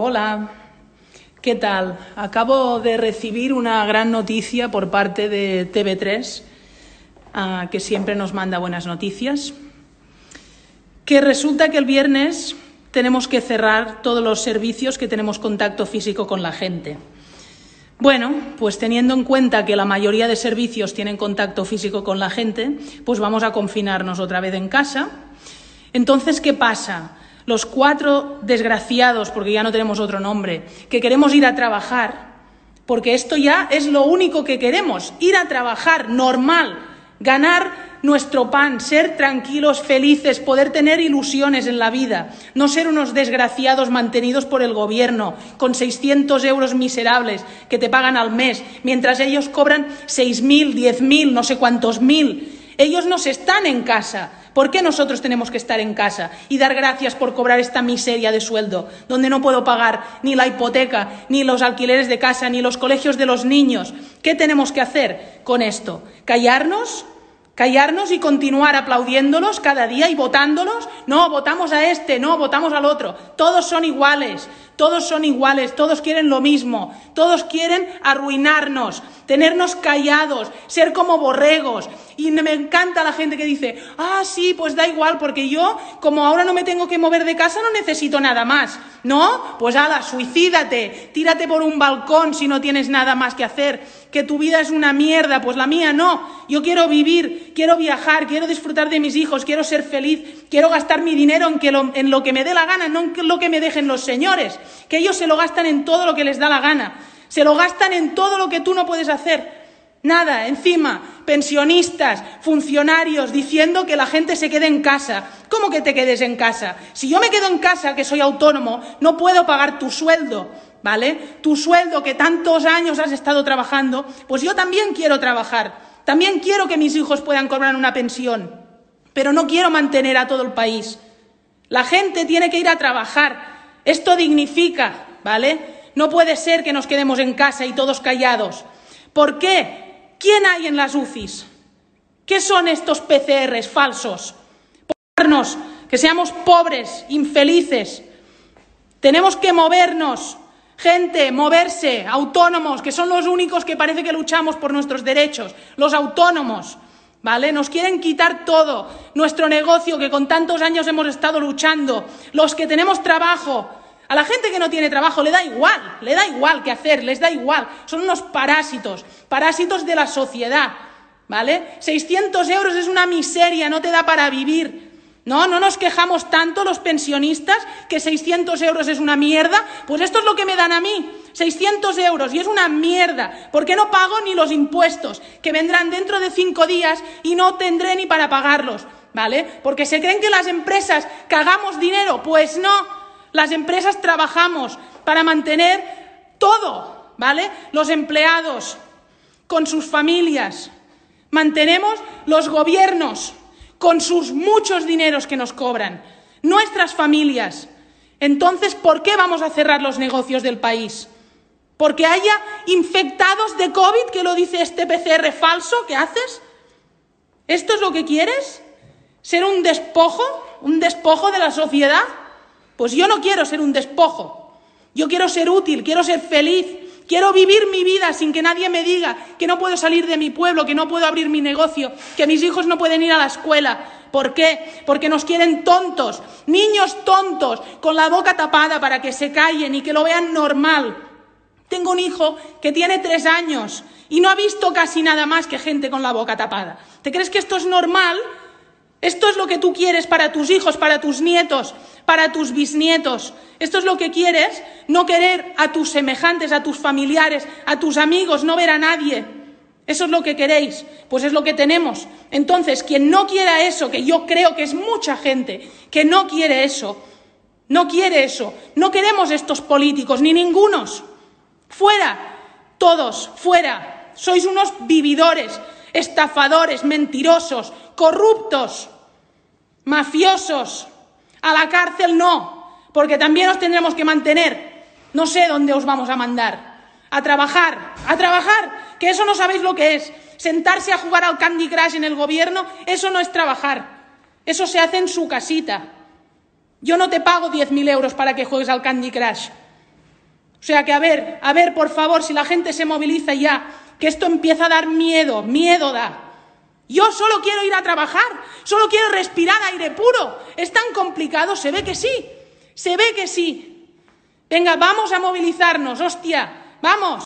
Hola, ¿qué tal? Acabo de recibir una gran noticia por parte de TV3, uh, que siempre nos manda buenas noticias, que resulta que el viernes tenemos que cerrar todos los servicios que tenemos contacto físico con la gente. Bueno, pues teniendo en cuenta que la mayoría de servicios tienen contacto físico con la gente, pues vamos a confinarnos otra vez en casa. Entonces, ¿qué pasa? Los cuatro desgraciados, porque ya no tenemos otro nombre, que queremos ir a trabajar, porque esto ya es lo único que queremos, ir a trabajar normal, ganar nuestro pan, ser tranquilos, felices, poder tener ilusiones en la vida, no ser unos desgraciados mantenidos por el gobierno con 600 euros miserables que te pagan al mes, mientras ellos cobran 6.000, 10.000, no sé cuántos mil. Ellos no están en casa. ¿Por qué nosotros tenemos que estar en casa y dar gracias por cobrar esta miseria de sueldo, donde no puedo pagar ni la hipoteca, ni los alquileres de casa, ni los colegios de los niños? ¿Qué tenemos que hacer con esto? ¿Callarnos? callarnos y continuar aplaudiéndolos cada día y votándolos. No, votamos a este, no, votamos al otro. Todos son iguales, todos son iguales, todos quieren lo mismo, todos quieren arruinarnos, tenernos callados, ser como borregos. Y me encanta la gente que dice, ah, sí, pues da igual, porque yo, como ahora no me tengo que mover de casa, no necesito nada más. ¿No? Pues ala, suicídate, tírate por un balcón si no tienes nada más que hacer, que tu vida es una mierda, pues la mía no. Yo quiero vivir, quiero viajar, quiero disfrutar de mis hijos, quiero ser feliz, quiero gastar mi dinero en, que lo, en lo que me dé la gana, no en lo que me dejen los señores, que ellos se lo gastan en todo lo que les da la gana, se lo gastan en todo lo que tú no puedes hacer. Nada, encima, pensionistas, funcionarios diciendo que la gente se quede en casa. ¿Cómo que te quedes en casa? Si yo me quedo en casa, que soy autónomo, no puedo pagar tu sueldo, ¿vale? Tu sueldo que tantos años has estado trabajando, pues yo también quiero trabajar. También quiero que mis hijos puedan cobrar una pensión, pero no quiero mantener a todo el país. La gente tiene que ir a trabajar. Esto dignifica, ¿vale? No puede ser que nos quedemos en casa y todos callados. ¿Por qué? ¿Quién hay en las UCIs? ¿Qué son estos PCRs falsos? Ponernos, que seamos pobres, infelices. Tenemos que movernos. Gente, moverse, autónomos, que son los únicos que parece que luchamos por nuestros derechos, los autónomos, ¿vale? Nos quieren quitar todo, nuestro negocio que con tantos años hemos estado luchando, los que tenemos trabajo, a la gente que no tiene trabajo le da igual, le da igual qué hacer, les da igual. Son unos parásitos, parásitos de la sociedad, ¿vale? 600 euros es una miseria, no te da para vivir. No, no nos quejamos tanto los pensionistas que 600 euros es una mierda. Pues esto es lo que me dan a mí, 600 euros y es una mierda. ¿Por qué no pago ni los impuestos que vendrán dentro de cinco días y no tendré ni para pagarlos? ¿Vale? Porque se creen que las empresas cagamos dinero. Pues no. Las empresas trabajamos para mantener todo, ¿vale? Los empleados con sus familias. Mantenemos los gobiernos con sus muchos dineros que nos cobran. Nuestras familias. Entonces, ¿por qué vamos a cerrar los negocios del país? ¿Porque haya infectados de COVID, que lo dice este PCR falso que haces? ¿Esto es lo que quieres? ¿Ser un despojo? ¿Un despojo de la sociedad? Pues yo no quiero ser un despojo. Yo quiero ser útil, quiero ser feliz, quiero vivir mi vida sin que nadie me diga que no puedo salir de mi pueblo, que no puedo abrir mi negocio, que mis hijos no pueden ir a la escuela. ¿Por qué? Porque nos quieren tontos, niños tontos, con la boca tapada para que se callen y que lo vean normal. Tengo un hijo que tiene tres años y no ha visto casi nada más que gente con la boca tapada. ¿Te crees que esto es normal? Esto es lo que tú quieres para tus hijos, para tus nietos, para tus bisnietos. Esto es lo que quieres, no querer a tus semejantes, a tus familiares, a tus amigos, no ver a nadie. Eso es lo que queréis, pues es lo que tenemos. Entonces, quien no quiera eso, que yo creo que es mucha gente que no quiere eso, no quiere eso, no queremos estos políticos, ni ningunos. Fuera, todos, fuera. Sois unos vividores, estafadores, mentirosos, corruptos, mafiosos. A la cárcel no, porque también os tendremos que mantener. No sé dónde os vamos a mandar. A trabajar, a trabajar, que eso no sabéis lo que es. Sentarse a jugar al Candy Crush en el gobierno, eso no es trabajar. Eso se hace en su casita. Yo no te pago 10.000 euros para que juegues al Candy Crush. O sea que, a ver, a ver, por favor, si la gente se moviliza ya, que esto empieza a dar miedo, miedo da. Yo solo quiero ir a trabajar, solo quiero respirar aire puro. Es tan complicado, se ve que sí, se ve que sí. Venga, vamos a movilizarnos, hostia, vamos.